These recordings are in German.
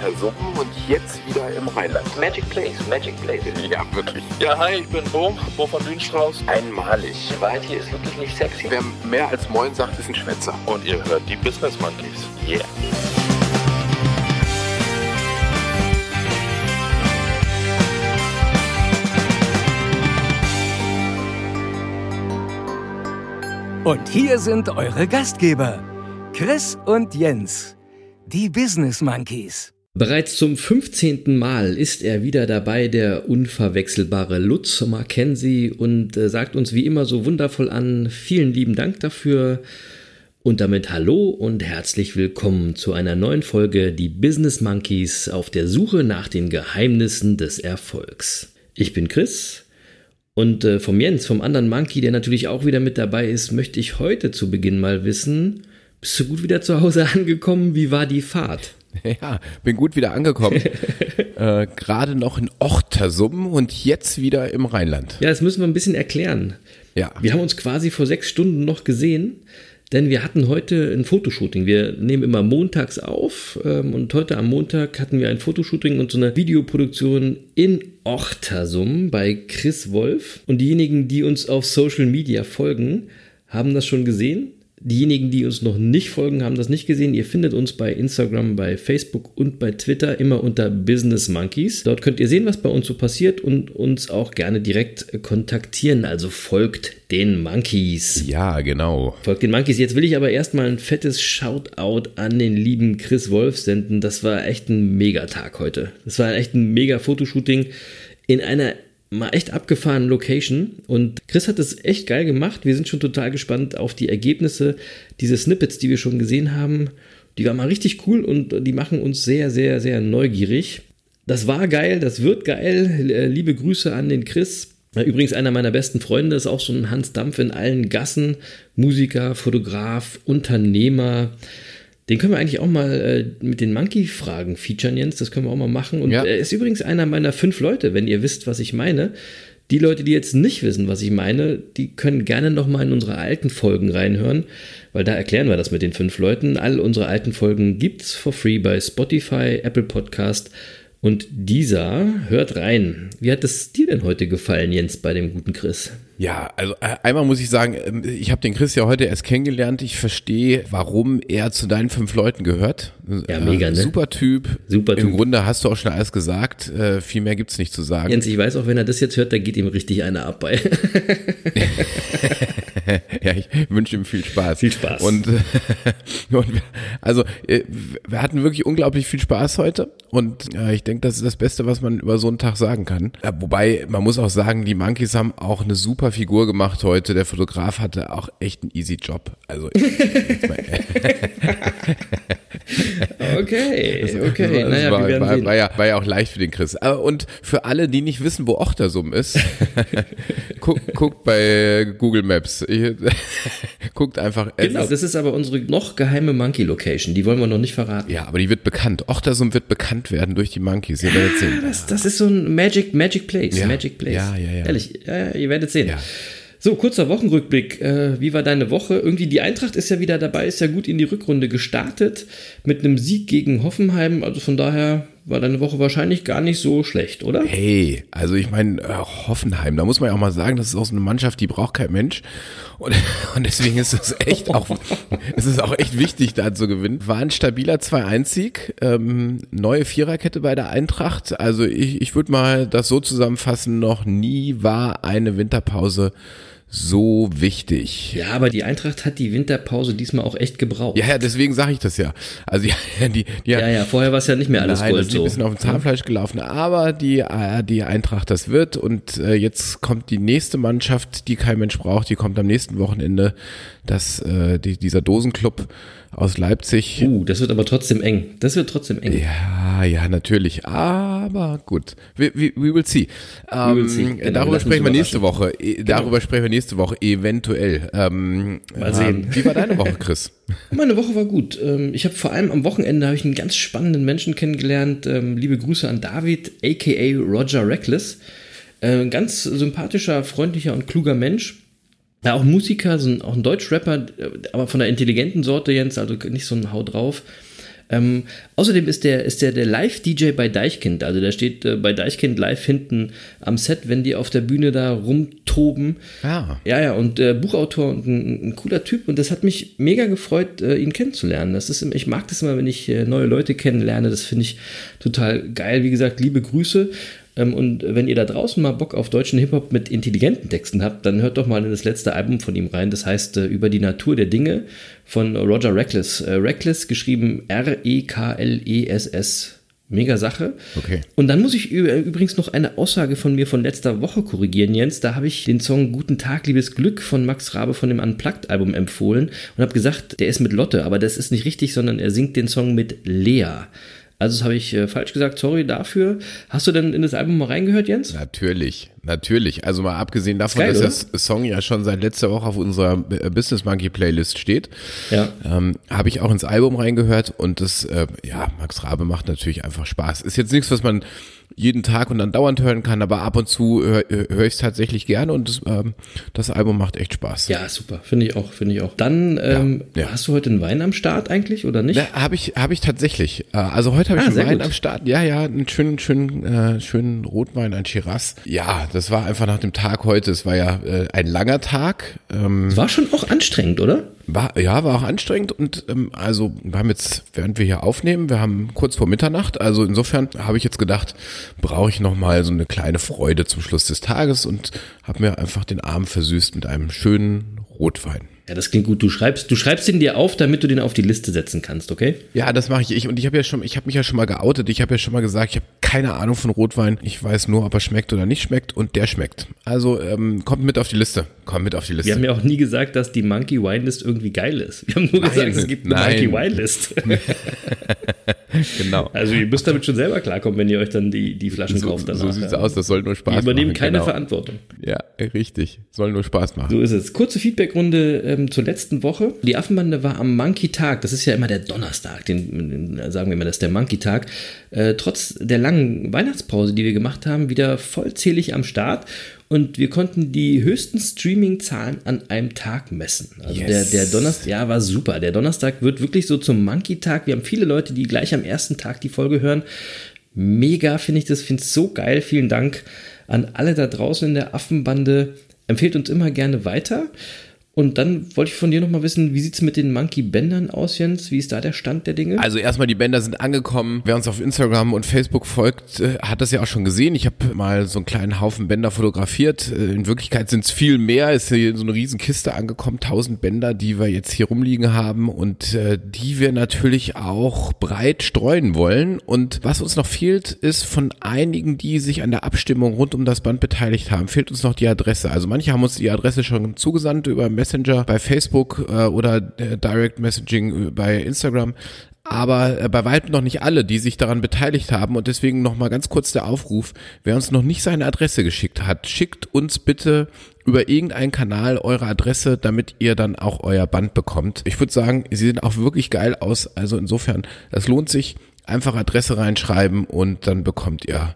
Ochtersuppen und jetzt wieder im Rheinland. Magic Place, Magic Place. Ja, wirklich. Ja, hi, ich bin Bo, Bo von Lünstrauß. Einmalig. Die Wahrheit hier ist wirklich nicht sexy. Wer mehr als Moin sagt, ist ein Schwätzer. Und ihr hört die Business Monkeys. Yeah. Und hier sind eure Gastgeber, Chris und Jens, die Business Monkeys. Bereits zum 15. Mal ist er wieder dabei, der unverwechselbare Lutz Mackenzie, und äh, sagt uns wie immer so wundervoll an. Vielen lieben Dank dafür. Und damit hallo und herzlich willkommen zu einer neuen Folge Die Business Monkeys auf der Suche nach den Geheimnissen des Erfolgs. Ich bin Chris und äh, vom Jens, vom anderen Monkey, der natürlich auch wieder mit dabei ist, möchte ich heute zu Beginn mal wissen, bist du gut wieder zu Hause angekommen? Wie war die Fahrt? Ja, bin gut wieder angekommen. äh, Gerade noch in Ochtersum und jetzt wieder im Rheinland. Ja, das müssen wir ein bisschen erklären. Ja. Wir haben uns quasi vor sechs Stunden noch gesehen, denn wir hatten heute ein Fotoshooting. Wir nehmen immer montags auf ähm, und heute am Montag hatten wir ein Fotoshooting und so eine Videoproduktion in Ochtersum bei Chris Wolf. Und diejenigen, die uns auf Social Media folgen, haben das schon gesehen. Diejenigen, die uns noch nicht folgen, haben das nicht gesehen. Ihr findet uns bei Instagram, bei Facebook und bei Twitter immer unter Business Monkeys. Dort könnt ihr sehen, was bei uns so passiert und uns auch gerne direkt kontaktieren. Also folgt den Monkeys. Ja, genau. Folgt den Monkeys. Jetzt will ich aber erstmal ein fettes Shoutout an den lieben Chris Wolf senden. Das war echt ein Megatag heute. Das war echt ein mega Fotoshooting in einer mal echt abgefahrenen Location und Chris hat es echt geil gemacht. Wir sind schon total gespannt auf die Ergebnisse, diese Snippets, die wir schon gesehen haben. Die waren mal richtig cool und die machen uns sehr, sehr, sehr neugierig. Das war geil, das wird geil. Liebe Grüße an den Chris. Übrigens einer meiner besten Freunde ist auch so ein Hans Dampf in allen Gassen. Musiker, Fotograf, Unternehmer. Den können wir eigentlich auch mal äh, mit den Monkey-Fragen featuren, Jens. Das können wir auch mal machen. Und Ja. er ist übrigens einer meiner fünf Leute, wenn ihr wisst, was ich meine. Die Leute, die jetzt nicht wissen, was ich meine, die können gerne noch mal in unsere alten Folgen reinhören, weil da erklären wir das mit den fünf Leuten. All unsere alten Folgen gibt's for free bei Spotify, Apple Podcast und dieser. Hört rein. Wie hat es dir denn heute gefallen, Jens, bei dem guten Chris? Ja, also äh, einmal muss ich sagen, ähm, ich habe den Chris ja heute erst kennengelernt. Ich verstehe, warum er zu deinen fünf Leuten gehört. Ja, mega, ne? Super Typ. Super Im Typ. Grunde hast du auch schon alles gesagt. Äh, viel mehr gibt's nicht zu sagen. Jens, ich weiß auch, wenn er das jetzt hört, da geht ihm richtig einer ab bei. ja, ich wünsche ihm viel Spaß. Viel Spaß. Und, und also äh, wir hatten wirklich unglaublich viel Spaß heute und äh, ich denke, das ist das Beste, was man über so einen Tag sagen kann. Wobei man muss auch sagen, die Monkeys haben auch eine super Figur gemacht heute. Der Fotograf hatte auch echt einen easy Job. Also ich, Okay, okay. naja, war, wir war, sehen. war, ja, war ja auch leicht für den Chris. Aber Und für alle, die nicht wissen, wo Ochtersum ist, guckt, guckt bei Google Maps. Guckt einfach. Genau, das ist aber unsere noch geheime Monkey Location. Die wollen wir noch nicht verraten. Ja, aber die wird bekannt. Ochtersum wird bekannt werden durch die Monkeys. Ihr werdet sehen. Das, das ist so ein Magic, Magic Place. Ja. Magic Place. Ja, ja, ja. Ehrlich, ja, ihr werdet sehen. Ja. So, kurzer Wochenrückblick. Äh, wie war deine Woche? Irgendwie die Eintracht ist ja wieder dabei, ist ja gut in die Rückrunde gestartet mit einem Sieg gegen Hoffenheim. Also von daher war deine Woche wahrscheinlich gar nicht so schlecht, oder? Hey, also ich meine, äh, Hoffenheim, da muss man ja auch mal sagen, das ist auch so eine Mannschaft, die braucht kein Mensch. Und, und deswegen ist es echt auch, es ist auch echt wichtig, da zu gewinnen. War ein stabiler 2-1-Sieg, ähm, neue Viererkette bei der Eintracht. Also ich, ich würde mal das so zusammenfassen, noch nie war eine Winterpause so wichtig. Ja, aber die Eintracht hat die Winterpause diesmal auch echt gebraucht. Ja, ja, deswegen sage ich das ja. Also ja, die, die ja, ja, vorher war es ja nicht mehr alles Nein, das Gold ist ein so. bisschen auf dem Zahnfleisch gelaufen, aber die, äh, die Eintracht das wird und äh, jetzt kommt die nächste Mannschaft, die kein Mensch braucht, die kommt am nächsten Wochenende, das, äh, die, dieser Dosenclub aus Leipzig. Uh, das wird aber trotzdem eng. Das wird trotzdem eng. Ja, ja, natürlich. Aber gut. We, we, we will see. Ähm, will see. Genau, darüber sprechen wir nächste. Woche. E- Darüber sprechen wir nächste Woche, eventuell. Ähm, Mal sehen. ähm, Wie war deine Woche, Chris? Meine Woche war gut. Ähm, Ich habe vor allem am Wochenende habe ich einen ganz spannenden Menschen kennengelernt. Ähm, Liebe Grüße an David, aka Roger Reckless. Ein ganz sympathischer, freundlicher und kluger Mensch. Ja, auch Musiker, so ein, auch ein Deutschrapper, äh, aber von der intelligenten Sorte, Jens, also nicht so ein Hau drauf. Ähm, außerdem ist der, ist der, der Live-DJ bei Deichkind. Also der steht äh, bei Deichkind live hinten am Set, wenn die auf der Bühne da rumtoben. Ja. Ja, ja, und äh, Buchautor und ein, ein cooler Typ. Und das hat mich mega gefreut, äh, ihn kennenzulernen. Das ist, ich mag das immer, wenn ich äh, neue Leute kennenlerne. Das finde ich total geil. Wie gesagt, liebe Grüße. Ähm, und wenn ihr da draußen mal Bock auf deutschen Hip-Hop mit intelligenten Texten habt, dann hört doch mal in das letzte Album von ihm rein. Das heißt äh, Über die Natur der Dinge von Roger Reckless. Äh, Reckless geschrieben R-E-K-L-E-S-S. Mega Sache. Okay. Und dann muss ich ü- übrigens noch eine Aussage von mir von letzter Woche korrigieren, Jens. Da habe ich den Song Guten Tag, liebes Glück von Max Rabe von dem Unplugged-Album empfohlen und habe gesagt, der ist mit Lotte, aber das ist nicht richtig, sondern er singt den Song mit Lea. Also das habe ich äh, falsch gesagt, sorry dafür. Hast du denn in das Album mal reingehört, Jens? Natürlich, natürlich. Also mal abgesehen davon, geil, dass der Song ja schon seit letzter Woche auf unserer äh, Business Monkey Playlist steht, Ja. ähm, habe ich auch ins Album reingehört und das, äh, ja, Max Rabe macht natürlich einfach Spaß. Ist jetzt nichts, was man jeden Tag und dann dauernd hören kann, aber ab und zu höre hör ich es tatsächlich gerne und das, ähm, das Album macht echt Spaß. Ja, super. Finde ich auch, finde ich auch. Dann, ähm, ja. hast du heute einen Wein am Start eigentlich oder nicht? Ja, habe ich, habe ich tatsächlich. Äh, Also heute habe ich Ah, einen sehr Wein gut. am Start. Ja, ja, einen schönen, schönen, äh, schönen Rotwein, ein Shiraz. Ja, das war einfach nach dem Tag heute. Es war ja äh, ein langer Tag. Ähm, War schon auch anstrengend, oder? War, ja, war auch anstrengend und ähm, also wir haben jetzt, während wir hier aufnehmen, wir haben kurz vor Mitternacht. Also insofern habe ich jetzt gedacht, brauche ich noch mal so eine kleine Freude zum Schluss des Tages und habe mir einfach den Abend versüßt mit einem schönen Rotwein. Ja, das klingt gut. Du schreibst, du schreibst ihn dir auf, damit du den auf die Liste setzen kannst, okay? Ja, das mache ich. ich. Und ich habe ja schon, ich habe mich ja schon mal geoutet. Ich habe ja schon mal gesagt, ich habe keine Ahnung von Rotwein. Ich weiß nur, ob er schmeckt oder nicht schmeckt. Und der schmeckt. Also ähm, kommt mit auf die Liste. Kommt mit auf die Wir Liste. haben ja auch nie gesagt, dass die Monkey Wine List irgendwie geil ist. Wir haben nur Nein, gesagt, es gibt eine nein. Monkey Wine List. genau. Also ihr müsst damit schon selber klarkommen, wenn ihr euch dann die, die Flaschen So, kauft danach. so sieht's ja. aus. Das soll nur Spaß Wir übernehmen machen. keine genau. Verantwortung. Ja, richtig. Soll nur Spaß machen. So ist es. Kurze Feedbackrunde ähm, zur letzten Woche. Die Affenbande war am Monkey-Tag. Das ist ja immer der Donnerstag. Den, den sagen wir immer, das ist der Monkey-Tag. Äh, trotz der langen Weihnachtspause, die wir gemacht haben, wieder vollzählig am Start. Und wir konnten die höchsten Streaming-Zahlen an einem Tag messen. Also Yes. der, der Donnerstag, ja, war super. Der Donnerstag wird wirklich so zum Monkey-Tag. Wir haben viele Leute, die gleich am ersten Tag die Folge hören. Mega finde ich das, finde es so geil. Vielen Dank an alle da draußen in der Affenbande. Empfehlt uns immer gerne weiter. Und dann wollte ich von dir nochmal wissen, wie sieht es mit den Monkey-Bändern aus, Jens? Wie ist da der Stand der Dinge? Also erstmal, die Bänder sind angekommen. Wer uns auf Instagram und Facebook folgt, äh, hat das ja auch schon gesehen. Ich habe mal so einen kleinen Haufen Bänder fotografiert. Äh, In Wirklichkeit sind es viel mehr. Ist hier so eine riesen Kiste angekommen. Tausend Bänder, die wir jetzt hier rumliegen haben und äh, die wir natürlich auch breit streuen wollen. Und was uns noch fehlt, ist von einigen, die sich an der Abstimmung rund um das Band beteiligt haben, fehlt uns noch die Adresse. Also manche haben uns die Adresse schon zugesandt über Messenger bei Facebook äh, oder äh, Direct Messaging äh, bei Instagram. Aber äh, bei weitem noch nicht alle, die sich daran beteiligt haben. Und deswegen nochmal ganz kurz der Aufruf, wer uns noch nicht seine Adresse geschickt hat, schickt uns bitte über irgendeinen Kanal eure Adresse, damit ihr dann auch euer Band bekommt. Ich würde sagen, sie sehen auch wirklich geil aus. Also insofern, das lohnt sich. Einfach Adresse reinschreiben und dann bekommt ihr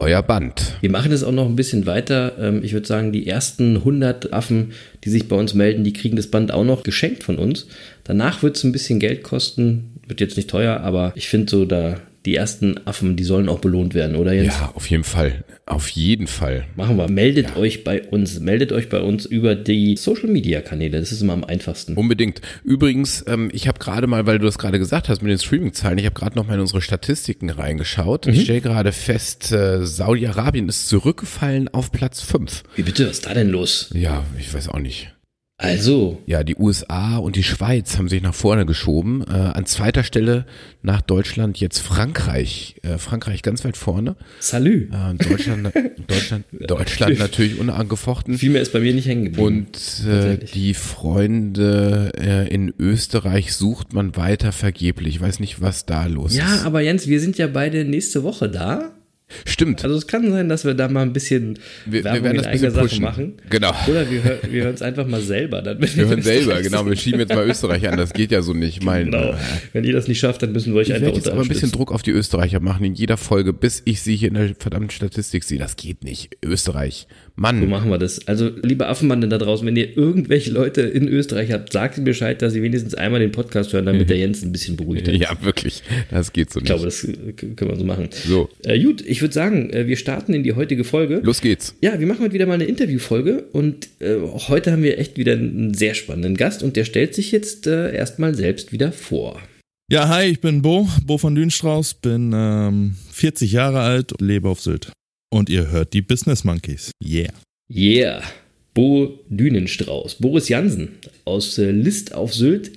euer Band. Wir machen es auch noch ein bisschen weiter. Ähm, Ich würde sagen, die ersten 100 Affen, die sich bei uns melden, die kriegen das Band auch noch geschenkt von uns. Danach wird es ein bisschen Geld kosten. Wird jetzt nicht teuer, aber ich finde so, da die ersten Affen, die sollen auch belohnt werden, oder Jens? Ja, auf jeden Fall. Auf jeden Fall. Machen wir. Meldet euch bei uns. Meldet euch bei uns über die Social Media Kanäle. Das ist immer am einfachsten. Unbedingt. Übrigens, ähm, ich habe gerade mal, weil du das gerade gesagt hast mit den Streaming-Zahlen, ich habe gerade noch mal in unsere Statistiken reingeschaut. Ich stelle gerade fest, äh, Saudi-Arabien ist zurückgefallen auf Platz 5. Wie bitte? Was ist da denn los? Ja, ich weiß auch nicht. Also, Ja, die USA und die Schweiz haben sich nach vorne geschoben. Äh, an zweiter Stelle nach Deutschland jetzt Frankreich. Äh, Frankreich ganz weit vorne. Salü. Äh, Deutschland, Deutschland, Deutschland natürlich unangefochten. Viel mehr ist bei mir nicht hängen geblieben. Und äh, die Freunde äh, in Österreich sucht man weiter vergeblich. Ich weiß nicht, was da los ja, ist. aber Jens, wir sind ja beide nächste Woche da. Stimmt. Also es kann sein, dass wir da mal ein bisschen Wir- wir Werbung werden in das ein eigener Sache pushen. machen. Genau. Oder wir, wir hören es einfach mal selber. Dann, wir hören in selber, Österreich genau. Wir sind. schieben jetzt mal Österreich an. Das geht ja so nicht. Mein, Genau. Wenn ihr das nicht schafft, dann müssen wir euch Ich einfach jetzt aber ein bisschen. Druck auf die Österreicher machen in jeder Folge, bis ich sie hier in der verdammten Statistik sehe. Das geht nicht. Österreich. So Mann. machen wir das. Also, liebe Affenbande da draußen, wenn ihr irgendwelche Leute in Österreich habt, sagt ihnen Bescheid, dass sie wenigstens einmal den Podcast hören, damit der Jens ein bisschen beruhigt ist. Ja, wirklich. Das geht so Ich nicht. glaube, das können wir so machen. So. Äh, gut, ich würde sagen, äh, wir starten in die heutige Folge. Los geht's. Ja, wir machen heute wieder mal eine Interviewfolge und äh, heute haben wir echt wieder einen sehr spannenden Gast und der stellt sich jetzt äh, erstmal selbst wieder vor. Ja, hi, ich bin Bo, Bo von Dünstrauß, bin ähm, 40 Jahre alt, lebe auf Sylt. Und ihr hört die Business Monkeys. Yeah. Yeah, Bo Dünenstrauß, Boris Jansen aus äh, List auf Sylt,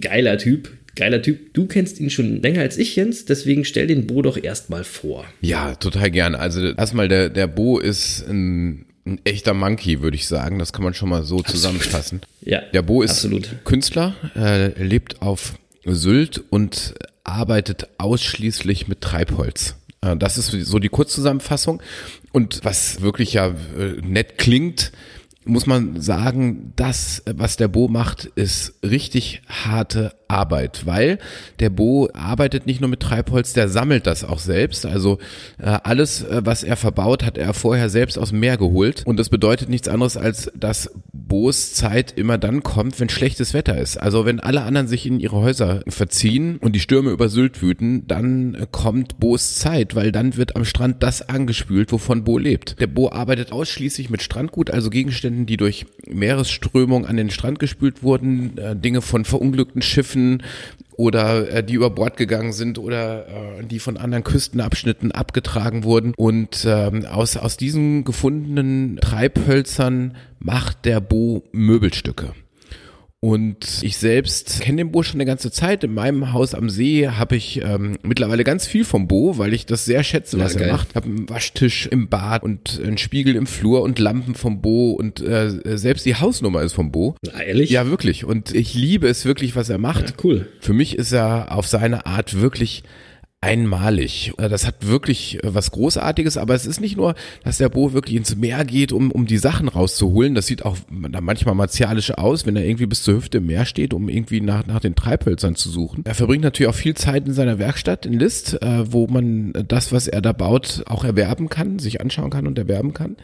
geiler Typ, geiler Typ. Du kennst ihn schon länger als ich, Jens, deswegen stell den Bo doch erstmal vor. Ja, total gern. Also erstmal, der, der Bo ist ein, ein echter Monkey, würde ich sagen. Das kann man schon mal so zusammenfassen. Ja, Der Bo ist absolut. Künstler, äh, lebt auf Sylt und arbeitet ausschließlich mit Treibholz. Äh, das ist so die Kurzzusammenfassung. Und was wirklich ja äh, nett klingt, muss man sagen, das, was der Bo macht, ist richtig harte Arbeit, weil der Bo arbeitet nicht nur mit Treibholz, der sammelt das auch selbst. Also äh, alles, äh, was er verbaut, hat er vorher selbst aus dem Meer geholt. Und das bedeutet nichts anderes, als dass Bo's Zeit immer dann kommt, wenn schlechtes Wetter ist. Also wenn alle anderen sich in ihre Häuser verziehen und die Stürme über Sylt wüten, dann äh, kommt Bo's Zeit, weil dann wird am Strand das angespült, wovon Bo lebt. Der Bo arbeitet ausschließlich mit Strandgut, also Gegenständen, die durch Meeresströmung an den Strand gespült wurden, äh, Dinge von verunglückten Schiffen oder äh, die über Bord gegangen sind oder äh, die von anderen Küstenabschnitten abgetragen wurden. Und ähm, aus, aus diesen gefundenen Treibhölzern macht der Bo Möbelstücke. Und ich selbst kenne den Bo schon eine ganze Zeit. In meinem Haus am See habe ich ähm, mittlerweile ganz viel vom Bo, weil ich das sehr schätze, was Ja, er geil. macht. Ich habe einen Waschtisch im Bad und einen Spiegel im Flur und Lampen vom Bo und äh, selbst die Hausnummer ist vom Bo. Na, ehrlich? Ja, wirklich. Und ich liebe es wirklich, was er macht. Ja, cool. Für mich ist er auf seine Art wirklich einmalig. Äh, Das hat wirklich äh, was Großartiges, aber es ist nicht nur, dass der Bo wirklich ins Meer geht, um, um die Sachen rauszuholen. Das sieht auch manchmal martialisch aus, wenn er irgendwie bis zur Hüfte im Meer steht, um irgendwie nach, nach den Treibhölzern zu suchen. Er verbringt natürlich auch viel Zeit in seiner Werkstatt in List, äh, wo man das, was er da baut, auch erwerben kann, sich anschauen kann und erwerben kann.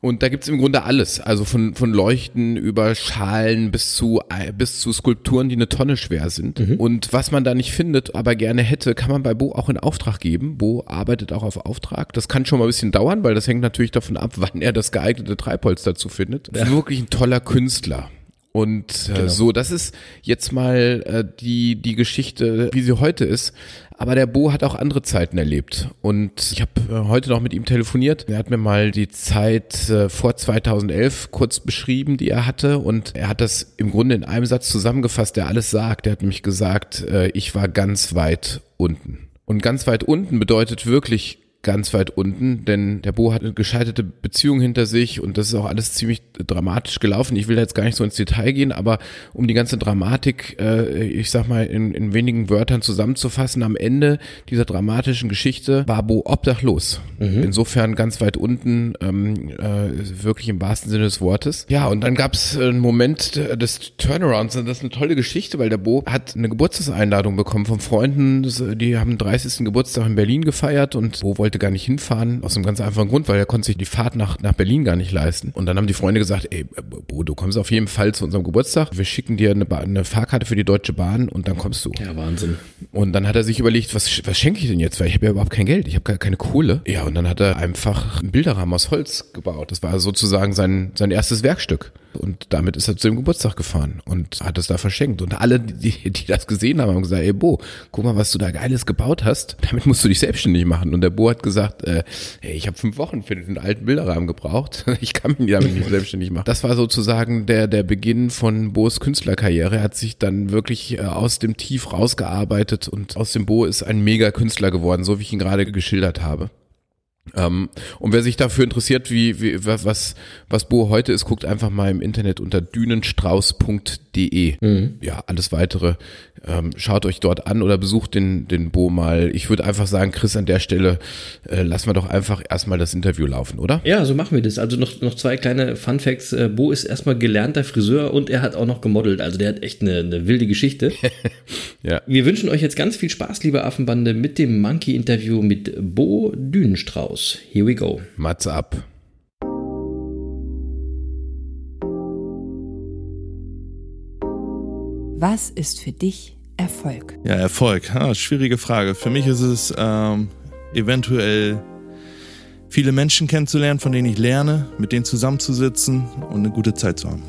Und da gibt's im Grunde alles, also von, von Leuchten über Schalen bis zu, bis zu Skulpturen, die eine Tonne schwer sind. Und was man da nicht findet, aber gerne hätte, kann man bei Bo auch in Auftrag geben. Bo arbeitet auch auf Auftrag. Das kann schon mal ein bisschen dauern, weil das hängt natürlich davon ab, wann er das geeignete Treibholz dazu findet. Wirklich ein toller Künstler. Und äh, so, das ist jetzt mal äh, die, die Geschichte, wie sie heute ist. Aber der Bo hat auch andere Zeiten erlebt. Und ich habe äh, heute noch mit ihm telefoniert. Er hat mir mal die Zeit äh, vor 2011 kurz beschrieben, die er hatte. Und er hat das im Grunde in einem Satz zusammengefasst, der alles sagt. Er hat nämlich gesagt, äh, ich war ganz weit unten. Und ganz weit unten bedeutet wirklich ganz weit unten, denn der Bo hat eine gescheiterte Beziehung hinter sich und das ist auch alles ziemlich dramatisch gelaufen. Ich will da jetzt gar nicht so ins Detail gehen, aber um die ganze Dramatik, äh, ich sag mal, in, in wenigen Wörtern zusammenzufassen, am Ende dieser dramatischen Geschichte war Bo obdachlos. Insofern ganz weit unten, ähm, äh, wirklich im wahrsten Sinne des Wortes. Ja, und dann gab es einen Moment des Turnarounds und das ist eine tolle Geschichte, weil der Bo hat eine Geburtstagseinladung bekommen von Freunden, äh, die haben den 30. Geburtstag in Berlin gefeiert und Bo wollte gar nicht hinfahren, aus einem ganz einfachen Grund, weil er konnte sich die Fahrt nach, nach Berlin gar nicht leisten. Und dann haben die Freunde gesagt, ey, Bo, du kommst auf jeden Fall zu unserem Geburtstag, wir schicken dir eine, Ba- eine Fahrkarte für die Deutsche Bahn und dann kommst du. Ja, Wahnsinn. Und dann hat er sich überlegt, was, was schenke ich denn jetzt? Weil ich habe ja überhaupt kein Geld, ich habe gar keine Kohle. Ja, und dann hat er einfach einen Bilderrahmen aus Holz gebaut. Das war sozusagen sein, sein erstes Werkstück. Und damit ist er zu dem Geburtstag gefahren und hat es da verschenkt. Und alle, die, die das gesehen haben, haben gesagt, ey Bo, guck mal, was du da Geiles gebaut hast. Damit musst du dich selbstständig machen. Und der Bo hat gesagt, äh, hey, ich habe fünf Wochen für den alten Bilderrahmen gebraucht. Ich kann mich damit nicht selbstständig machen. Das war sozusagen der, der Beginn von Bo's Künstlerkarriere. Er hat sich dann wirklich äh, aus dem Tief rausgearbeitet und aus dem Bo ist ein mega Künstler geworden, so wie ich ihn gerade geschildert habe. Ähm, und wer sich dafür interessiert, wie, wie was, was Bo heute ist, guckt einfach mal im Internet unter dünenstrauß.de. Mhm. Ja, alles weitere ähm, schaut euch dort an oder besucht den, den Bo mal. Ich würde einfach sagen, Chris, an der Stelle äh, lassen wir doch einfach erstmal das Interview laufen, oder? Ja, so machen wir das. Also noch, noch zwei kleine Fun Facts. Äh, Bo ist erstmal gelernter Friseur und er hat auch noch gemodelt. Also der hat echt eine, eine wilde Geschichte. ja. Wir wünschen euch jetzt ganz viel Spaß, liebe Affenbande, mit dem Monkey-Interview mit Bo Dünenstrauß. Here we go. Mats ab. Was ist für dich Erfolg? Ja, Erfolg. Ah, schwierige Frage. Für mich ist es ähm, eventuell viele Menschen kennenzulernen, von denen ich lerne, mit denen zusammenzusitzen und eine gute Zeit zu haben.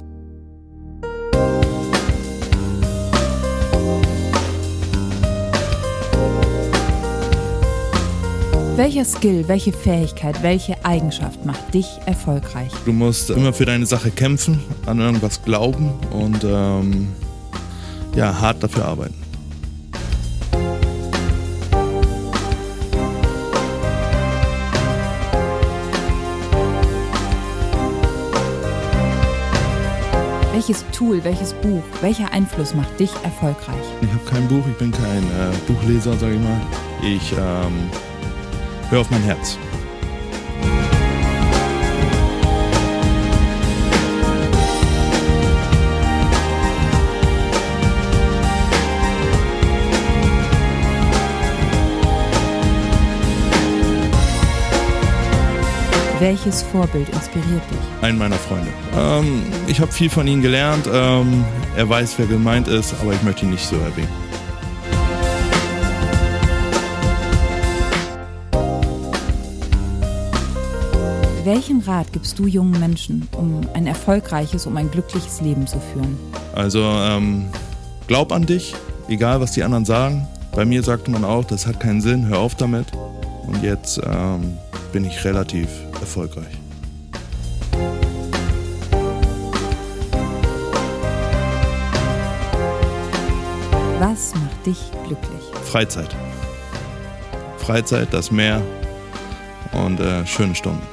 Welcher Skill, welche Fähigkeit, welche Eigenschaft macht dich erfolgreich? Du musst immer für deine Sache kämpfen, an irgendwas glauben und ähm, ja, hart dafür arbeiten. Welches Tool, welches Buch, welcher Einfluss macht dich erfolgreich? Ich habe kein Buch, ich bin kein äh, Buchleser, sage ich mal. Ich ähm, höre auf mein Herz. Welches Vorbild inspiriert dich? Ein meiner Freunde. Ähm, ich habe viel von ihm gelernt. Ähm, er weiß, wer gemeint ist, aber ich möchte ihn nicht so erwähnen. Welchen Rat gibst du jungen Menschen, um ein erfolgreiches, um ein glückliches Leben zu führen? Also ähm, glaub an dich, egal was die anderen sagen. Bei mir sagte man auch, das hat keinen Sinn, hör auf damit. Und jetzt ähm, bin ich relativ erfolgreich. Was macht dich glücklich? Freizeit. Freizeit, das Meer und äh, schöne Stunden.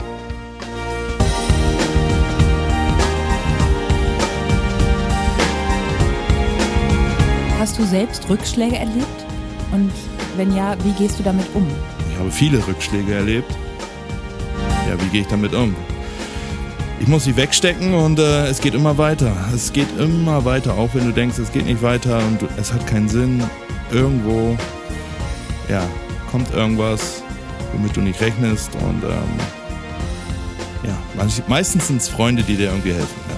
Hast du selbst Rückschläge erlebt? Und wenn ja, wie gehst du damit um? Ich habe viele Rückschläge erlebt ja, wie gehe ich damit um? Ich muss sie wegstecken und äh, es geht immer weiter. Es geht immer weiter, auch wenn du denkst, es geht nicht weiter und es hat keinen Sinn. Irgendwo, ja, kommt irgendwas, womit du nicht rechnest und ähm, ja, meistens sind es Freunde, die dir irgendwie helfen.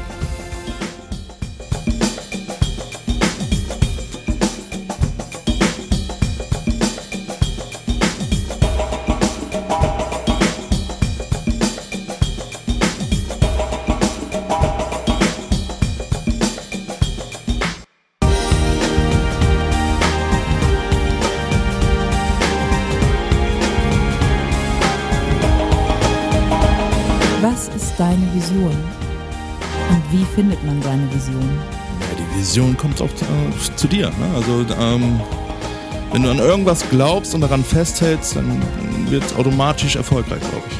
Vision kommt auch zu, äh, zu dir. Ne? Also ähm, wenn du an irgendwas glaubst und daran festhältst, dann wird es automatisch erfolgreich, glaube ich.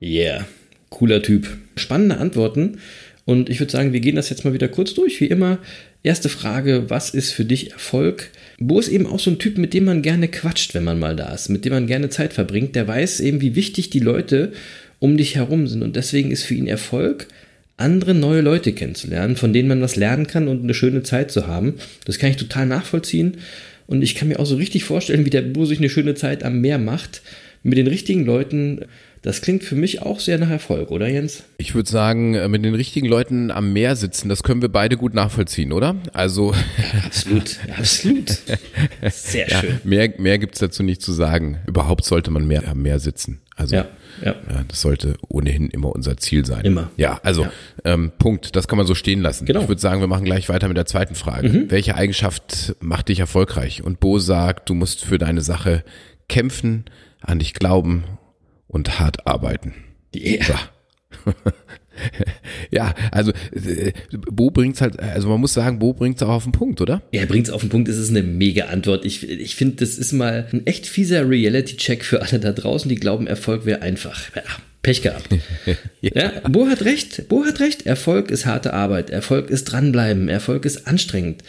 Yeah, cooler Typ. Spannende Antworten. Und ich würde sagen, wir gehen das jetzt mal wieder kurz durch. Wie immer, erste Frage, was ist für dich Erfolg? Bo ist eben auch so ein Typ, mit dem man gerne quatscht, wenn man mal da ist, mit dem man gerne Zeit verbringt. Der weiß eben, wie wichtig die Leute um dich herum sind. Und deswegen ist für ihn Erfolg, andere neue Leute kennenzulernen, von denen man was lernen kann und eine schöne Zeit zu haben. Das kann ich total nachvollziehen. Und ich kann mir auch so richtig vorstellen, wie der Bo sich eine schöne Zeit am Meer macht, mit den richtigen Leuten Das klingt für mich auch sehr nach Erfolg, oder Jens? Ich würde sagen, äh, mit den richtigen Leuten am Meer sitzen, das können wir beide gut nachvollziehen, oder? Also. Absolut, absolut. Sehr ja, schön. Mehr, mehr gibt's dazu nicht zu sagen. Überhaupt sollte man mehr am Meer sitzen. Also Ja, ja. ja, das sollte ohnehin immer unser Ziel sein. Immer. Ja, also Ja. Ähm, Punkt. Das kann man so stehen lassen. Genau. Ich würde sagen, wir machen gleich weiter mit der zweiten Frage. Welche Eigenschaft macht dich erfolgreich? Und Bo sagt, du musst für deine Sache kämpfen, an dich glauben und hart arbeiten. Yeah. So. ja, also äh, Bo bringt's halt, also man muss sagen, Bo bringt's auch auf den Punkt, oder? Er bringt es auf den Punkt, es ist eine mega Antwort. Ich, ich finde, das ist mal ein echt fieser Reality-Check für alle da draußen, die glauben, Erfolg wäre einfach. Ja, Pech gehabt. ja. Bo hat recht, Bo hat recht. Erfolg ist harte Arbeit, Erfolg ist dranbleiben, Erfolg ist anstrengend.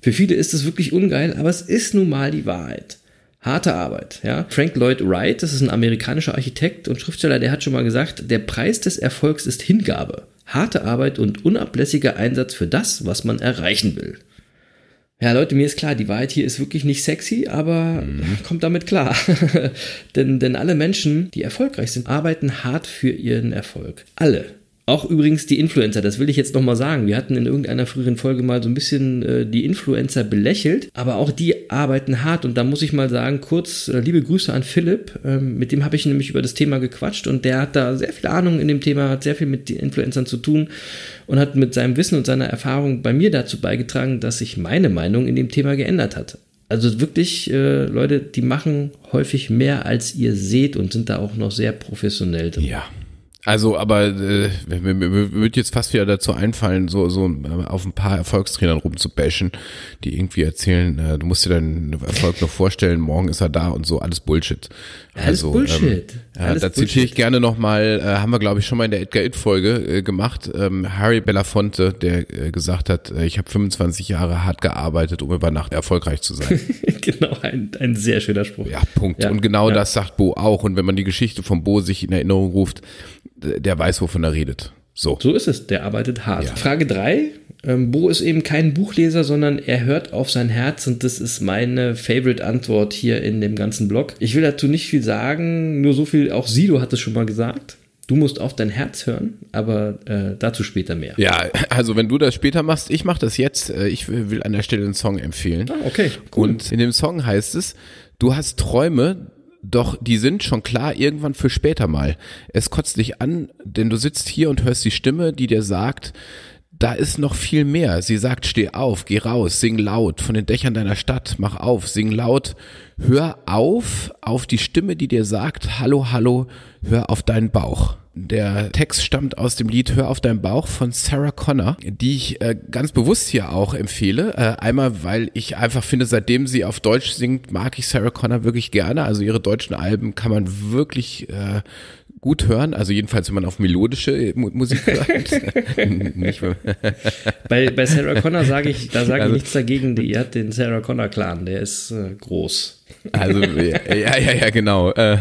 Für viele ist es wirklich ungeil, aber es ist nun mal die Wahrheit. Harte Arbeit, ja. Frank Lloyd Wright, das ist ein amerikanischer Architekt und Schriftsteller, der hat schon mal gesagt, der Preis des Erfolgs ist Hingabe, harte Arbeit und unablässiger Einsatz für das, was man erreichen will. Ja, Leute, mir ist klar, die Wahrheit hier ist wirklich nicht sexy, aber kommt damit klar. denn, denn alle Menschen, die erfolgreich sind, arbeiten hart für ihren Erfolg. Alle. Auch übrigens die Influencer, das will ich jetzt nochmal sagen. Wir hatten in irgendeiner früheren Folge mal so ein bisschen äh, die Influencer belächelt, aber auch die arbeiten hart und da muss ich mal sagen, kurz äh, liebe Grüße an Philipp, ähm, mit dem habe ich nämlich über das Thema gequatscht und der hat da sehr viel Ahnung in dem Thema, hat sehr viel mit den Influencern zu tun und hat mit seinem Wissen und seiner Erfahrung bei mir dazu beigetragen, dass sich meine Meinung in dem Thema geändert hat. Also wirklich, äh, Leute, die machen häufig mehr, als ihr seht und sind da auch noch sehr professionell drin. Ja. Also, aber äh, mir, mir, mir wird jetzt fast wieder dazu einfallen, so, so äh, auf ein paar Erfolgstrainern rumzubashen, die irgendwie erzählen, äh, du musst dir deinen Erfolg noch vorstellen, morgen ist er da und so, alles Bullshit. Alles Bullshit. Ähm, ja, Alles da zitiere ich Bullshit. gerne nochmal, äh, haben wir glaube ich schon mal in der Edgar It-Folge äh, gemacht, ähm, Harry Belafonte, der äh, gesagt hat, äh, ich habe 25 Jahre hart gearbeitet, um über Nacht erfolgreich zu sein. genau, ein, ein sehr schöner Spruch. Ja, Punkt. Ja, Und genau ja. das sagt Bo auch. Und wenn man die Geschichte von Bo sich in Erinnerung ruft, der weiß, wovon er redet. So. So ist es, der arbeitet hart. Ja. Frage 3. Ähm, Bo ist eben kein Buchleser, sondern er hört auf sein Herz und das ist meine Favorite-Antwort hier in dem ganzen Blog. Ich will dazu nicht viel sagen, nur so viel, auch Sido hat es schon mal gesagt. Du musst auf dein Herz hören, aber äh, dazu später mehr. Ja, also wenn du das später machst, ich mache das jetzt. Äh, Ich will an der Stelle einen Song empfehlen. Ah, okay, cool. Und in dem Song heißt es, du hast Träume, doch die sind schon klar irgendwann für später mal. Es kotzt dich an, denn du sitzt hier und hörst die Stimme, die dir sagt, da ist noch viel mehr. Sie sagt, steh auf, geh raus, sing laut von den Dächern deiner Stadt, mach auf, sing laut, hör auf, auf die Stimme, die dir sagt, hallo, hallo, hör auf deinen Bauch. Der Text stammt aus dem Lied Hör auf deinen Bauch von Sarah Connor, die ich äh, ganz bewusst hier auch empfehle. Äh, einmal, weil ich einfach finde, seitdem sie auf Deutsch singt, mag ich Sarah Connor wirklich gerne. Also ihre deutschen Alben kann man wirklich äh, gut hören. Also jedenfalls, wenn man auf melodische Mu Musik hört. Nicht, Bei, bei Sarah Connor sage ich, da sage Also- ich nichts dagegen. Die hat den Sarah Connor Clan, der ist äh, groß. Also ja, ja, ja, ja, genau. Äh,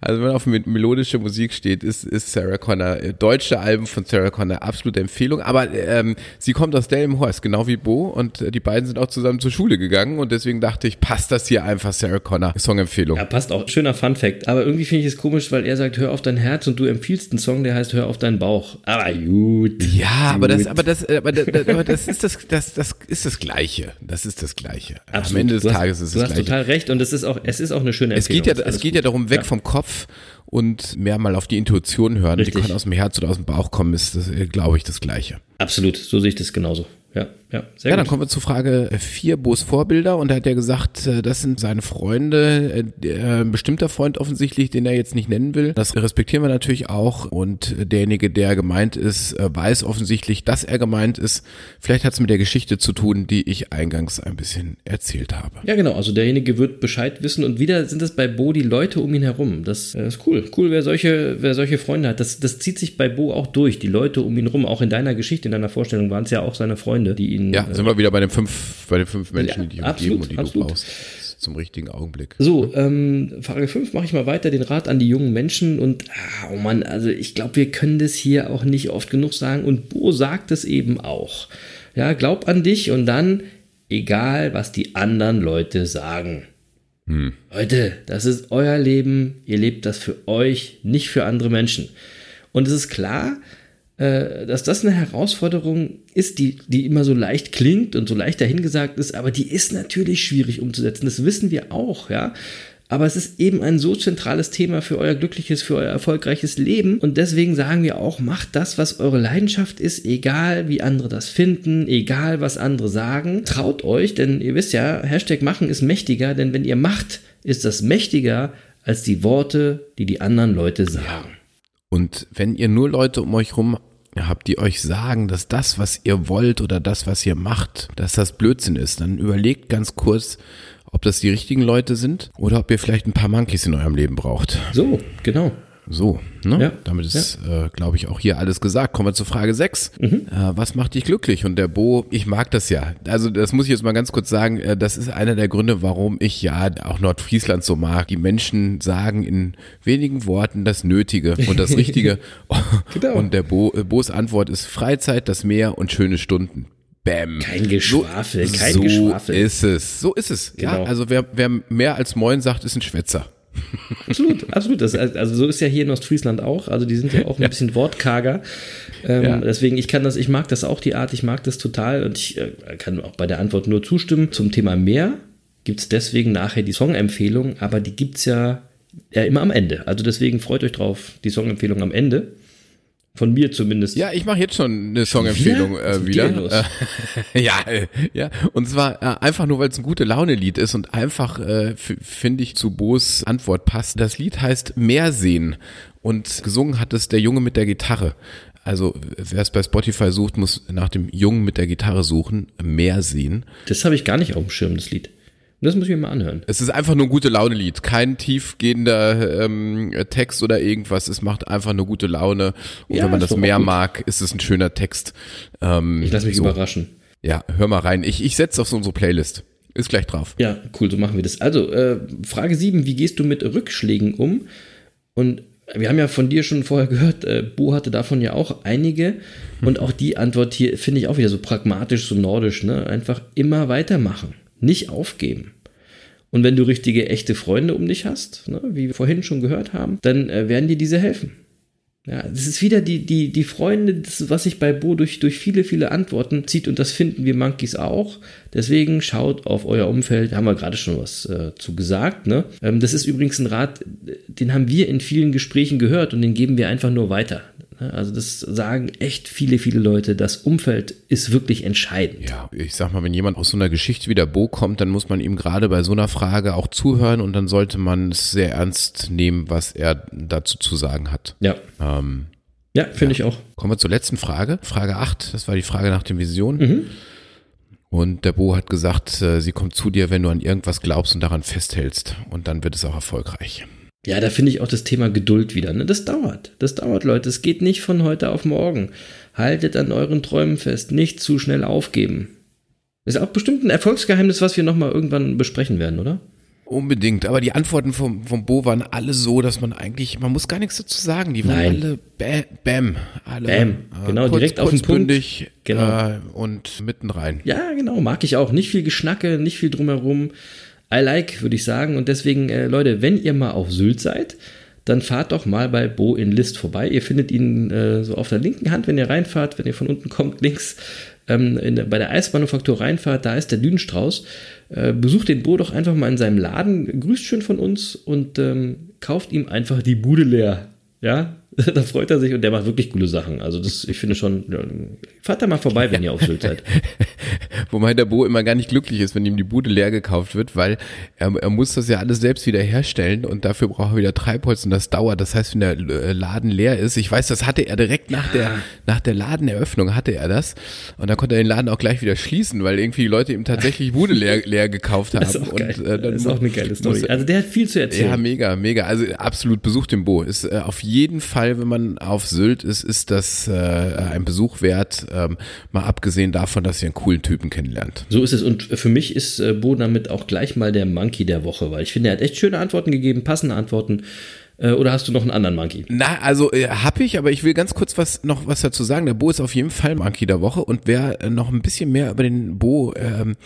Also wenn man auf mel- melodische Musik steht, ist, ist Sarah Connor, äh, deutsche Alben von Sarah Connor, absolute Empfehlung. Aber ähm, sie kommt aus Delmenhorst, genau wie Bo, und äh, die beiden sind auch zusammen zur Schule gegangen und deswegen dachte ich, passt das hier einfach Sarah Connor Songempfehlung. Ja, passt auch. Schöner Fun Fact. Aber irgendwie finde ich es komisch, weil er sagt, hör auf dein Herz und du empfiehlst einen Song, der heißt Hör auf deinen Bauch. Aber gut. Ja, aber das, Gut. aber das, aber das, aber das ist das, das, das ist das Gleiche. Das ist das Gleiche. Am Absolut. Ende des du hast, Tages ist es Du das hast Gleiche. total recht und es ist auch, es ist auch eine schöne Es Empfehlung. geht ja, es geht ja gut. darum, weg Ja. vom Kopf und mehr mal auf die Intuition hören. Richtig. Die kann aus dem Herz oder aus dem Bauch kommen, ist, das, äh, glaube ich, das Gleiche. Absolut, so sehe ich das genauso. Ja, ja, sehr Ja, dann gut. kommen wir zu Frage 4, Bo's Vorbilder. Und da hat er gesagt, äh, das sind seine Freunde, äh, ein bestimmter Freund offensichtlich, den er jetzt nicht nennen will. Das respektieren wir natürlich auch. Und derjenige, der gemeint ist, äh, weiß offensichtlich, dass er gemeint ist. Vielleicht hat es mit der Geschichte zu tun, die ich eingangs ein bisschen erzählt habe. Ja, genau. Also derjenige wird Bescheid wissen und wieder sind es bei Bo die Leute um ihn herum. Das äh, ist cool. Cool, wer solche, wer solche Freunde hat. Das, das zieht sich bei Bo auch durch. Die Leute um ihn rum. Auch in deiner Geschichte, in deiner Vorstellung waren es ja auch seine Freunde, die ihn. Ja, äh, sind wir wieder bei den fünf, bei den fünf Menschen, Ja, die dich absolut, umgeben und die absolut. du brauchst. Zum richtigen Augenblick. So, ähm, Frage 5 mache ich mal weiter, den Rat an die jungen Menschen und, ah, oh Mann, also ich glaube, wir können das hier auch nicht oft genug sagen und Bo sagt es eben auch. Ja, glaub an dich und dann, egal was die anderen Leute sagen. Leute, das ist euer Leben, ihr lebt das für euch, nicht für andere Menschen. Und es ist klar, dass das eine Herausforderung ist, die, die immer so leicht klingt und so leicht dahingesagt ist, aber die ist natürlich schwierig umzusetzen. Das wissen wir auch, ja. Aber es ist eben ein so zentrales Thema für euer glückliches, für euer erfolgreiches Leben. Und deswegen sagen wir auch, macht das, was eure Leidenschaft ist, egal wie andere das finden, egal was andere sagen. Traut euch, denn ihr wisst ja, Hashtag machen ist mächtiger, denn wenn ihr macht, ist das mächtiger als die Worte, die die anderen Leute sagen. Und wenn ihr nur Leute um euch rum habt, die euch sagen, dass das, was ihr wollt oder das, was ihr macht, dass das Blödsinn ist, dann überlegt ganz kurz, ob das die richtigen Leute sind oder ob ihr vielleicht ein paar Monkeys in eurem Leben braucht. So, genau. So, ne? Ja. Damit ist, äh, glaube ich, auch hier alles gesagt. Kommen wir zu Frage 6. Mhm. Äh, was macht dich glücklich? Und der Bo, ich mag das ja. Also das muss ich jetzt mal ganz kurz sagen. Äh, das ist einer der Gründe, warum ich ja auch Nordfriesland so mag. Die Menschen sagen in wenigen Worten das Nötige und das Richtige. Genau. Und der Bo, äh, Bo's Antwort ist Freizeit, das Meer und schöne Stunden. Bäm. Kein Geschwafel, so, kein so Geschwafel. ist es. So ist es. Genau. Ja, also wer, wer mehr als Moin sagt, ist ein Schwätzer. Absolut, absolut. Das, also so ist ja hier in Ostfriesland auch. Also die sind ja auch ein bisschen wortkarger. Ähm, Ja. Deswegen, ich kann das, ich mag das auch, die Art, ich mag das total und ich äh, kann auch bei der Antwort nur zustimmen. Zum Thema Meer gibt es deswegen nachher die Songempfehlung, aber die gibt es ja, ja immer am Ende. Also deswegen freut euch drauf, die Songempfehlung am Ende. Von mir zumindest. Ja, ich mache jetzt schon eine Songempfehlung wieder? Was äh, wieder. Äh, ja, äh, ja. Und zwar äh, einfach nur, weil es ein gute Laune-Lied ist und einfach, äh, finde ich, zu Bo's Antwort passt. Das Lied heißt Meersehen und gesungen hat es der Junge mit der Gitarre. Also wer es bei Spotify sucht, muss nach dem Jungen mit der Gitarre suchen. Meersehen. Das habe ich gar nicht auf dem Schirm, das Lied. Das muss ich mir mal anhören. Es ist einfach nur ein gute Laune-Lied, kein tiefgehender ähm, Text oder irgendwas. Es macht einfach nur gute Laune. Und Ja, wenn man das gut. mag, ist es ein schöner Text. Ähm, Ich lasse mich so. überraschen. Ja, hör mal rein. Ich, ich setze auf so unsere Playlist. Ist gleich drauf. Ja, cool, so machen wir das. Also, äh, Frage 7, wie gehst du mit Rückschlägen um? Und wir haben ja von dir schon vorher gehört, äh, Bo hatte davon ja auch einige. Und auch die Antwort hier finde ich auch wieder so pragmatisch, so nordisch, ne? Einfach immer weitermachen, nicht aufgeben. Und wenn du richtige, echte Freunde um dich hast, ne, wie wir vorhin schon gehört haben, dann äh, werden dir diese helfen. Ja, das ist wieder die, die, die Freunde, das, was sich bei Bo durch, durch viele, viele Antworten zieht und das finden wir Monkeys auch. Deswegen schaut auf euer Umfeld, da haben wir gerade schon was äh, zu gesagt. Ne? Ähm, das ist übrigens ein Rat, den haben wir in vielen Gesprächen gehört und den geben wir einfach nur weiter. Ne? Also das sagen echt viele, viele Leute, das Umfeld ist wirklich entscheidend. Ja, ich sag mal, wenn jemand aus so einer Geschichte wie der Bo kommt, dann muss man ihm gerade bei so einer Frage auch zuhören und dann sollte man es sehr ernst nehmen, was er dazu zu sagen hat. Ja, Ähm, ja finde ich auch. kommen wir zur letzten Frage. Frage 8, das war die Frage nach den Visionen. Und der Bo hat gesagt, äh, sie kommt zu dir, wenn du an irgendwas glaubst und daran festhältst. Und dann wird es auch erfolgreich. Ja, da finde ich auch das Thema Geduld wieder. Ne? Das dauert. Das dauert, Leute. Es geht nicht von heute auf morgen. Haltet an euren Träumen fest. Nicht zu schnell aufgeben. Ist auch bestimmt ein Erfolgsgeheimnis, was wir nochmal irgendwann besprechen werden, oder? Unbedingt, aber die Antworten vom, vom Bo waren alle so, dass man eigentlich, man muss gar nichts dazu sagen. Die waren Nein. alle bä, bam, alle Bam, genau, direkt auf den Punkt. kurzbündig, Genau. äh, und mitten rein. Ja, genau, mag ich auch. Nicht viel Geschnacke, nicht viel drumherum. I like, würde ich sagen. Und deswegen, äh, Leute, wenn ihr mal auf Sylt seid, dann fahrt doch mal bei Bo in List vorbei. Ihr findet ihn äh, so auf der linken Hand, wenn ihr reinfahrt, wenn ihr von unten kommt, links ähm, der, bei der Eismanufaktur reinfahrt, da ist der Dünenstrauß. Äh, besucht den Bo doch einfach mal in seinem Laden, grüßt schön von uns und ähm, kauft ihm einfach die Bude leer. Ja, da freut er sich und der macht wirklich coole Sachen. Also das, ich finde schon, fahrt da mal vorbei, wenn ihr auf Sylt seid. Wobei der Bo immer gar nicht glücklich ist, wenn ihm die Bude leer gekauft wird, weil er, er muss das ja alles selbst wieder herstellen und dafür braucht er wieder Treibholz und das dauert. Das heißt, wenn der äh, Laden leer ist, ich weiß, das hatte er direkt nach der, nach der Ladeneröffnung hatte er das und dann konnte er den Laden auch gleich wieder schließen, weil irgendwie die Leute ihm tatsächlich die Bude leer, leer gekauft haben. Das ist auch geil. Und, äh, das ist auch eine geile Story. muss- Also der hat viel zu erzählen. Ja, mega, mega. Also absolut besucht den Bo. Ist äh, auf jeden Fall, wenn man auf Sylt ist, ist das äh, ein Besuch wert. Ähm, mal abgesehen davon, dass ihr einen coolen Typen kennenlernt. So ist es. Und für mich ist äh, Bo damit auch gleich mal der Monkey der Woche, weil ich finde, er hat echt schöne Antworten gegeben, passende Antworten. Äh, oder hast du noch einen anderen Monkey? Na, also äh, hab ich, aber ich will ganz kurz was noch was dazu sagen. Der Bo ist auf jeden Fall Monkey der Woche und wer äh, noch ein bisschen mehr über den Bo ähm,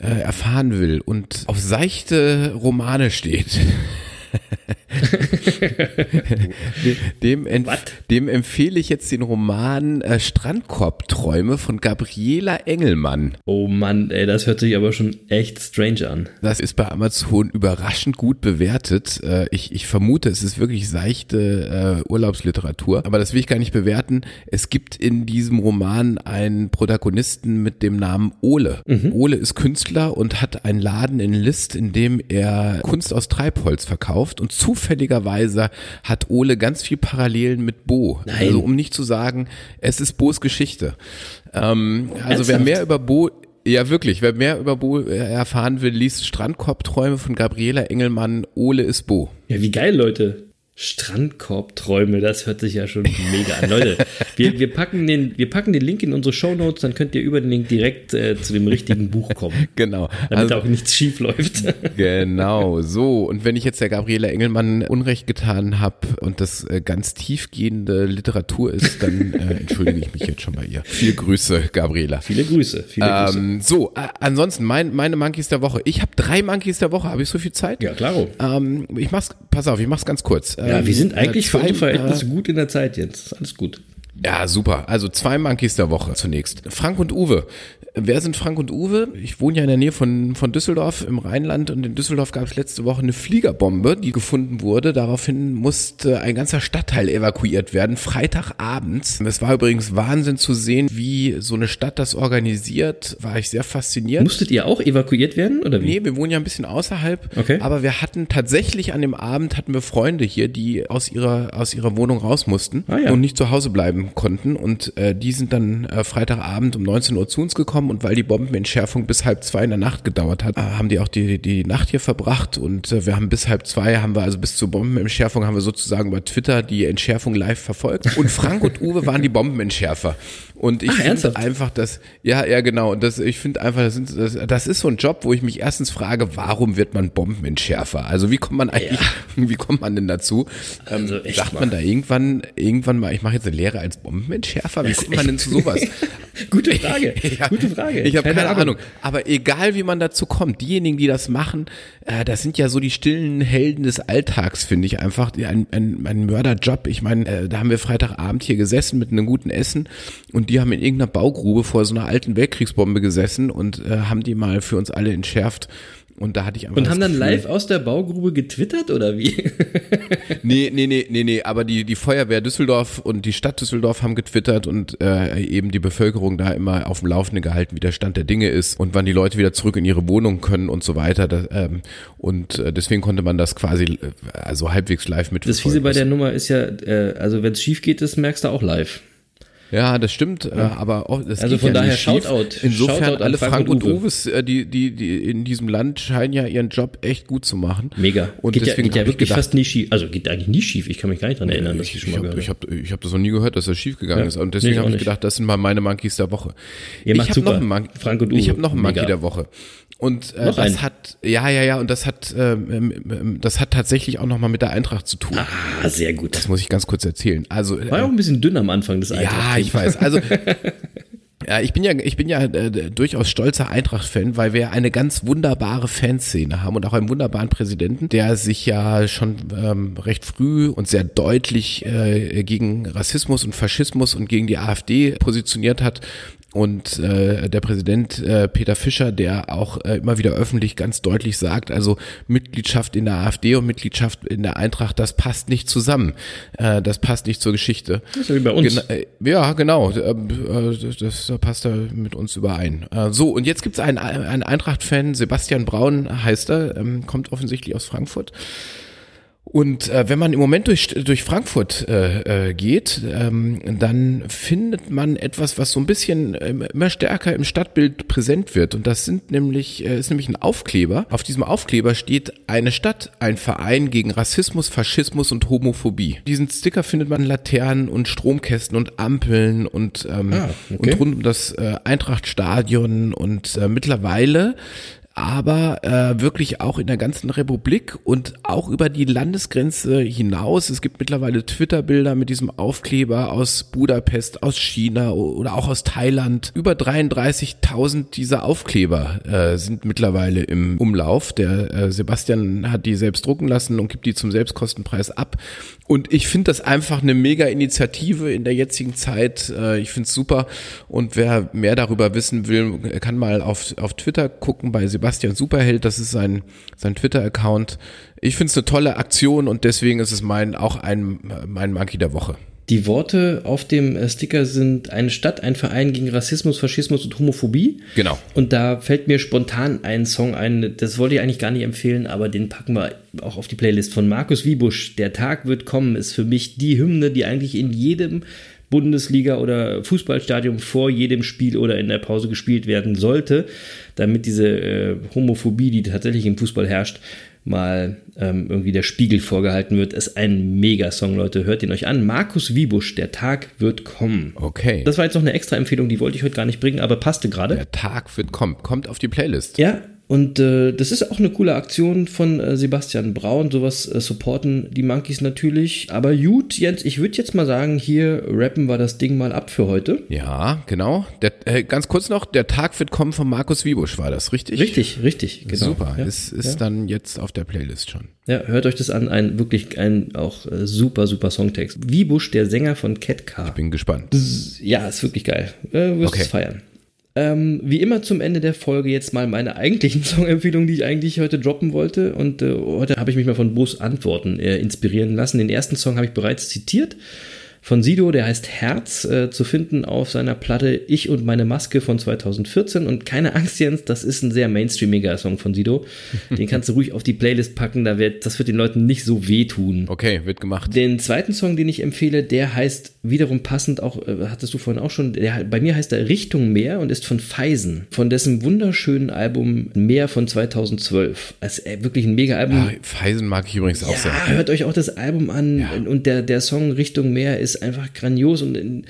äh, erfahren will und auf seichte Romane steht. dem, dem, dem empfehle ich jetzt den Roman äh, Strandkorbträume von Gabriela Engelmann. Oh Mann, ey, das hört sich aber schon echt strange an. Das ist bei Amazon überraschend gut bewertet. Äh, ich, ich vermute, es ist wirklich seichte äh, Urlaubsliteratur, aber das will ich gar nicht bewerten. Es gibt in diesem Roman einen Protagonisten mit dem Namen Ole. Ole ist Künstler und hat einen Laden in List, in dem er Kunst aus Treibholz verkauft und zufälligerweise hat Ole ganz viel Parallelen mit Bo. Nein. Also um nicht zu sagen, es ist Bo's Geschichte. Ähm, also wer mehr über Bo ja, wirklich. Wer mehr über Bo äh, erfahren will, liest Strandkorbträume von Gabriela Engelmann. Ole ist Bo. Ja, wie geil, Leute. Strandkorbträume, das hört sich ja schon mega an. Leute, wir, wir, packen den, wir packen den Link in unsere Shownotes, dann könnt ihr über den Link direkt äh, zu dem richtigen Buch kommen. Genau. Damit Also, auch nichts schief läuft. genau, so. Und wenn ich jetzt der Gabriela Engelmann Unrecht getan habe und das äh, ganz tiefgehende Literatur ist, dann äh, entschuldige ich mich jetzt schon bei ihr. Viele Grüße, Gabriela. Viele Grüße, viele Grüße. Ähm, so, ansonsten mein, meine Monkeys der Woche. Ich habe drei Monkeys der Woche. Habe ich so viel Zeit? Ja, klaro. Ähm, ich mach's, pass auf, ich mach's ganz kurz. Ja, Ähm, wir sind eigentlich äh, für zwei, die Verhältnisse äh, gut in der Zeit jetzt. Ist alles gut. Ja, super. Also zwei Monkeys der Woche zunächst. Frank und Uwe. Wer sind Frank und Uwe? Ich wohne ja in der Nähe von, von Düsseldorf im Rheinland und in Düsseldorf gab es letzte Woche eine Fliegerbombe, die gefunden wurde. Daraufhin musste ein ganzer Stadtteil evakuiert werden, Freitagabends. Es war übrigens Wahnsinn zu sehen, wie so eine Stadt das organisiert. War ich sehr fasziniert. Musstet ihr auch evakuiert werden oder wie? Nee, wir wohnen ja ein bisschen außerhalb. Okay. Aber wir hatten tatsächlich an dem Abend hatten wir Freunde hier, die aus ihrer aus ihrer Wohnung raus mussten Ah, ja. und nicht zu Hause bleiben konnten. Und äh, die sind dann äh, Freitagabend um 19 Uhr zu uns gekommen und weil die Bombenentschärfung bis halb zwei in der Nacht gedauert hat, äh, haben die auch die die Nacht hier verbracht und äh, wir haben bis halb zwei haben wir also bis zur Bombenentschärfung haben wir sozusagen über Twitter die Entschärfung live verfolgt. Und Frank und Uwe waren die Bombenentschärfer. Und ich Ach, finde einfach, dass, ja, ja, genau. Und das, ich finde einfach, das, sind, das, das ist so ein Job, wo ich mich erstens frage, warum wird man Bombenentschärfer? Also wie kommt man eigentlich, wie kommt man denn dazu? Ähm, Also sagt mal. man da irgendwann, irgendwann mal, ich mache jetzt eine Lehre als Bombenentschärfer? Wie kommt man denn zu sowas? Gute Frage. Ja, Gute Frage. Ich habe keine, Ahnung. Aber egal, wie man dazu kommt, diejenigen, die das machen, äh, das sind ja so die stillen Helden des Alltags, finde ich einfach. Ein, ein, ein Mörderjob. Ich meine, äh, da haben wir Freitagabend hier gesessen mit einem guten Essen und die haben in irgendeiner Baugrube vor so einer alten Weltkriegsbombe gesessen und äh, haben die mal für uns alle entschärft. Und da hatte ich einfach Und das haben dann Gefühl, live aus der Baugrube getwittert oder wie? Nee, nee, nee, nee, nee, aber die, die Feuerwehr Düsseldorf und die Stadt Düsseldorf haben getwittert und äh, eben die Bevölkerung da immer auf dem Laufenden gehalten, wie der Stand der Dinge ist und wann die Leute wieder zurück in ihre Wohnung können und so weiter. Das, ähm, und äh, deswegen konnte man das quasi äh, also halbwegs live Das mitverfolgen. Fiese bei der Nummer ist ja, äh, also wenn es schief geht, das merkst du auch live. Ja, das stimmt, äh, aber auch, das Also geht von ja daher. Shoutout. Insofern Shoutout alle Frank Frank, und und Uwe. Uwes, äh, die, die, die in diesem Land scheinen ja ihren Job echt gut zu machen. Mega. Und geht ja, deswegen geht ja hab ich wirklich gedacht, fast nie schief. Also geht eigentlich nie schief. Ich kann mich gar nicht dran erinnern, dass ich, ich, schon ich mal habe ich hab, ich hab das noch nie gehört, dass das schief gegangen Ja. ist. Und Nee, deswegen ich habe ich gedacht, das sind mal meine Monkeys der Woche. Ihr ich macht habe super. noch einen Mon Frank und Ich Uwe. habe noch einen Monkey Mega. der Woche. Und äh, das einen? hat, ja, ja, ja, und das hat, ähm, ähm, ähm, das hat tatsächlich auch nochmal mit der Eintracht zu tun. Ah, sehr gut. Das muss ich ganz kurz erzählen. Also, War ja auch ein bisschen dünn am Anfang des ja, Eintracht-Teams. ich weiß. Also ja, ich bin ja, ich bin ja äh, durchaus stolzer Eintracht-Fan, weil wir eine ganz wunderbare Fanszene haben und auch einen wunderbaren Präsidenten, der sich ja schon ähm, recht früh und sehr deutlich äh, gegen Rassismus und Faschismus und gegen die AfD positioniert hat. Und äh, der Präsident äh, Peter Fischer, der auch äh, immer wieder öffentlich ganz deutlich sagt, also Mitgliedschaft in der AfD und Mitgliedschaft in der Eintracht, das passt nicht zusammen. Äh, das passt nicht zur Geschichte. Das ist ja wie bei uns. Gena äh, ja, genau. Ähm, äh, Das, das passt da mit uns überein. Äh, So, und jetzt gibt's einen, einen Eintracht-Fan, Sebastian Braun heißt er, ähm, kommt offensichtlich aus Frankfurt. Und äh, wenn man im Moment durch, durch Frankfurt äh, äh, geht, ähm, dann findet man etwas, was so ein bisschen ähm, immer stärker im Stadtbild präsent wird. Und das sind nämlich, äh, ist nämlich ein Aufkleber. Auf diesem Aufkleber steht eine Stadt, ein Verein gegen Rassismus, Faschismus und Homophobie. Diesen Sticker findet man in Laternen und Stromkästen und Ampeln und, ähm, Ah, okay. und rund um das äh, Eintrachtstadion und äh, mittlerweile aber äh, wirklich auch in der ganzen Republik und auch über die Landesgrenze hinaus. Es gibt mittlerweile Twitter-Bilder mit diesem Aufkleber aus Budapest, aus China oder auch aus Thailand. Über 33.000 dieser Aufkleber äh, sind mittlerweile im Umlauf. Der äh, Sebastian hat die selbst drucken lassen und gibt die zum Selbstkostenpreis ab. Und ich finde das einfach eine mega Initiative in der jetzigen Zeit. Äh, ich finde es super. Und wer mehr darüber wissen will, kann mal auf, auf Twitter gucken bei Sebastian Superheld. Das ist sein, sein Twitter-Account. Ich finde es eine tolle Aktion und deswegen ist es mein, auch ein, mein Monkey der Woche. Die Worte auf dem äh, Sticker sind eine Stadt, ein Verein gegen Rassismus, Faschismus und Homophobie. Genau. Und da fällt mir spontan ein Song ein, das wollte ich eigentlich gar nicht empfehlen, aber den packen wir auch auf die Playlist von Markus Wiebusch. Der Tag wird kommen ist für mich die Hymne, die eigentlich in jedem Bundesliga oder Fußballstadion vor jedem Spiel oder in der Pause gespielt werden sollte, damit diese äh, Homophobie, die tatsächlich im Fußball herrscht, mal ähm, irgendwie der Spiegel vorgehalten wird. Ist ein Mega-Song, Leute. Hört ihn euch an. Markus Wiebusch, der Tag wird kommen. Okay. Das war jetzt noch eine extra Empfehlung, die wollte ich heute gar nicht bringen, aber passte gerade. Der Tag wird kommen. Kommt auf die Playlist. Ja, und äh, das ist auch eine coole Aktion von äh, Sebastian Braun. Sowas äh, supporten die Monkeys natürlich. Aber gut, Jens, ich würde jetzt mal sagen, hier rappen wir das Ding mal ab für heute. Ja, genau. Der, äh, ganz kurz noch, der Tag wird kommen von Markus Wiebusch, war das richtig? Richtig, richtig. Genau. Super. Ja, es ist ja. dann jetzt auf der Playlist schon. Ja, hört euch das an. Ein wirklich ein auch äh, super, super Songtext. Wiebusch, der Sänger von Cat Car. Bin gespannt. Ja, ist wirklich geil. Äh, wirst Okay. es feiern. Ähm, wie immer zum Ende der Folge jetzt mal meine eigentlichen Songempfehlungen, die ich eigentlich heute droppen wollte. Und äh, heute habe ich mich mal von Bos Antworten äh, inspirieren lassen. Den ersten Song habe ich bereits zitiert. Von Sido, der heißt Herz, äh, zu finden auf seiner Platte Ich und meine Maske von 2014. Und keine Angst, Jens, das ist ein sehr mainstreamiger Song von Sido. Den kannst du ruhig auf die Playlist packen, da wird, das wird den Leuten nicht so wehtun. Okay, wird gemacht. Den zweiten Song, den ich empfehle, der heißt wiederum passend auch, äh, hattest du vorhin auch schon, der, bei mir heißt er Richtung Meer und ist von Feisen, von dessen wunderschönen Album Meer von 2012. Das ist äh, wirklich ein mega Album. Ja, Feisen mag ich übrigens auch sehr. Ja, hört euch auch das Album an Ja. und der, der Song Richtung Meer ist einfach grandios und in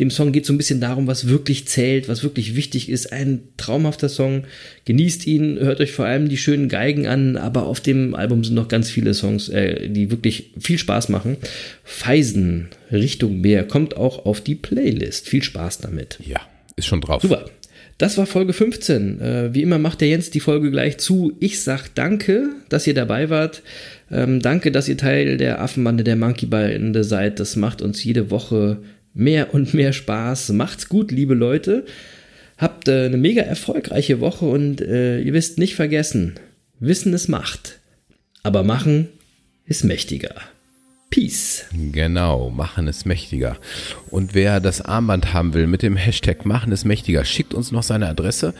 dem Song geht es so ein bisschen darum, was wirklich zählt, was wirklich wichtig ist. Ein traumhafter Song. Genießt ihn, hört euch vor allem die schönen Geigen an, aber auf dem Album sind noch ganz viele Songs, äh, die wirklich viel Spaß machen. Feisen Richtung Meer kommt auch auf die Playlist. Viel Spaß damit. Ja, ist schon drauf. Super. Das war Folge 15. Äh, wie immer macht der Jens die Folge gleich zu. Ich sag danke, dass ihr dabei wart. Ähm, danke, dass ihr Teil der Affenbande der Monkey Bande seid. Das macht uns jede Woche mehr und mehr Spaß. Macht's gut, liebe Leute. Habt äh, eine mega erfolgreiche Woche und äh, ihr wisst nicht vergessen, Wissen ist Macht. Aber machen ist mächtiger. Peace. Genau, machen es mächtiger. Und wer das Armband haben will mit dem Hashtag machen es mächtiger, schickt uns noch seine Adresse.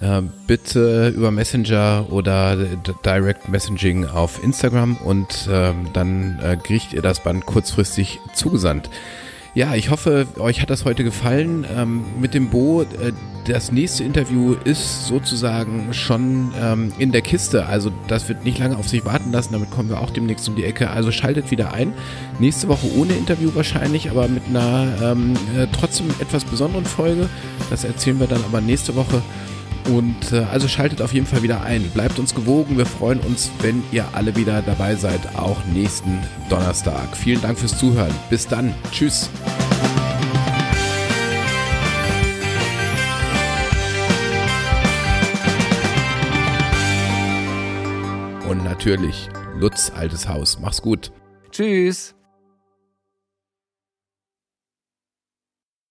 Äh, bitte über Messenger oder D- Direct Messaging auf Instagram und ähm, dann äh, kriegt ihr das Band kurzfristig zugesandt. Ja, ich hoffe, euch hat das heute gefallen. Ähm, mit dem Bo, äh, das nächste Interview ist sozusagen schon ähm, in der Kiste. Also das wird nicht lange auf sich warten lassen. Damit kommen wir auch demnächst um die Ecke. Also schaltet wieder ein. Nächste Woche ohne Interview wahrscheinlich, aber mit einer ähm, äh, trotzdem etwas besonderen Folge. Das erzählen wir dann aber nächste Woche. Und äh, also schaltet auf jeden Fall wieder ein. Bleibt uns gewogen. Wir freuen uns, wenn ihr alle wieder dabei seid, auch nächsten Donnerstag. Vielen Dank fürs Zuhören. Bis dann. Tschüss. Und natürlich Lutz altes Haus. Mach's gut. Tschüss.